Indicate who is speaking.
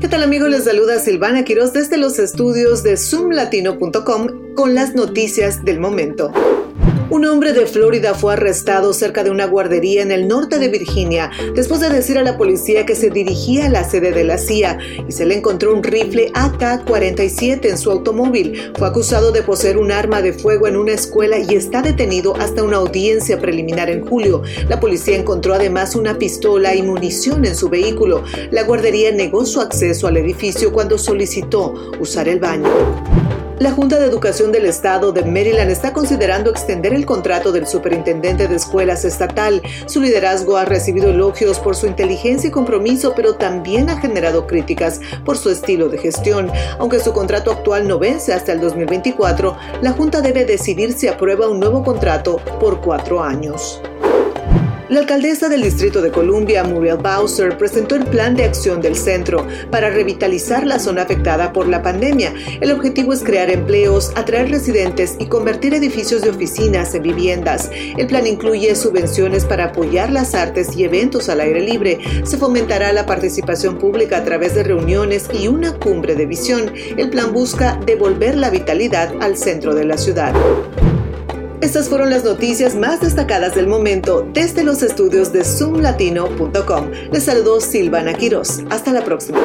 Speaker 1: ¿Qué tal amigos? Les saluda Silvana Quiroz desde los estudios de zoomlatino.com con las noticias del momento. Un hombre de Florida fue arrestado cerca de una guardería en el norte de Virginia después de decir a la policía que se dirigía a la sede de la CIA y se le encontró un rifle AK-47 en su automóvil. Fue acusado de poseer un arma de fuego en una escuela y está detenido hasta una audiencia preliminar en julio. La policía encontró además una pistola y munición en su vehículo. La guardería negó su acceso al edificio cuando solicitó usar el baño. La Junta de Educación del Estado de Maryland está considerando extender el contrato del superintendente de escuelas estatal. Su liderazgo ha recibido elogios por su inteligencia y compromiso, pero también ha generado críticas por su estilo de gestión. Aunque su contrato actual no vence hasta el 2024, la Junta debe decidir si aprueba un nuevo contrato por cuatro años. La alcaldesa del Distrito de Columbia, Muriel Bowser, presentó el plan de acción del centro para revitalizar la zona afectada por la pandemia. El objetivo es crear empleos, atraer residentes y convertir edificios de oficinas en viviendas. El plan incluye subvenciones para apoyar las artes y eventos al aire libre. Se fomentará la participación pública a través de reuniones y una cumbre de visión. El plan busca devolver la vitalidad al centro de la ciudad. Estas fueron las noticias más destacadas del momento desde los estudios de zoomlatino.com. Les saludó Silvana Quiroz. Hasta la próxima.